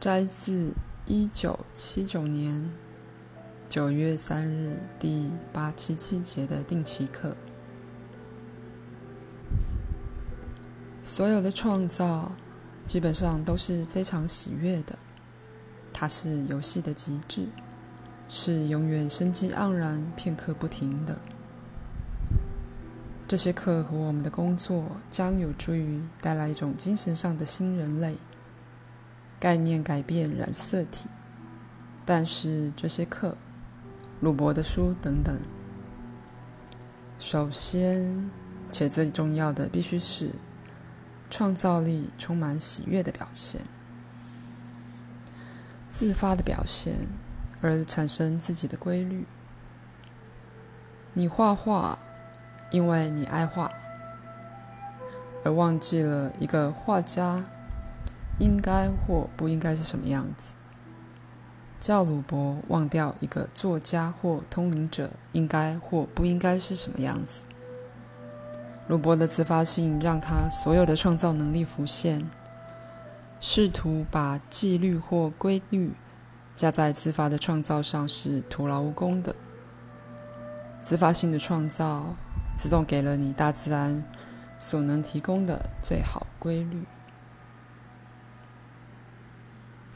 摘自一九七九年九月三日第八七七节的定期课。所有的创造基本上都是非常喜悦的，它是游戏的极致，是永远生机盎然、片刻不停的。这些课和我们的工作将有助于带来一种精神上的新人类。概念改变染色体，但是这些课，鲁伯的书等等，首先且最重要的必须是创造力充满喜悦的表现，自发的表现，而产生自己的规律。你画画。因为你爱画，而忘记了一个画家应该或不应该是什么样子，叫鲁伯忘掉一个作家或通灵者应该或不应该是什么样子。鲁伯的自发性让他所有的创造能力浮现，试图把纪律或规律加在自发的创造上是徒劳无功的。自发性的创造。自动给了你大自然所能提供的最好规律。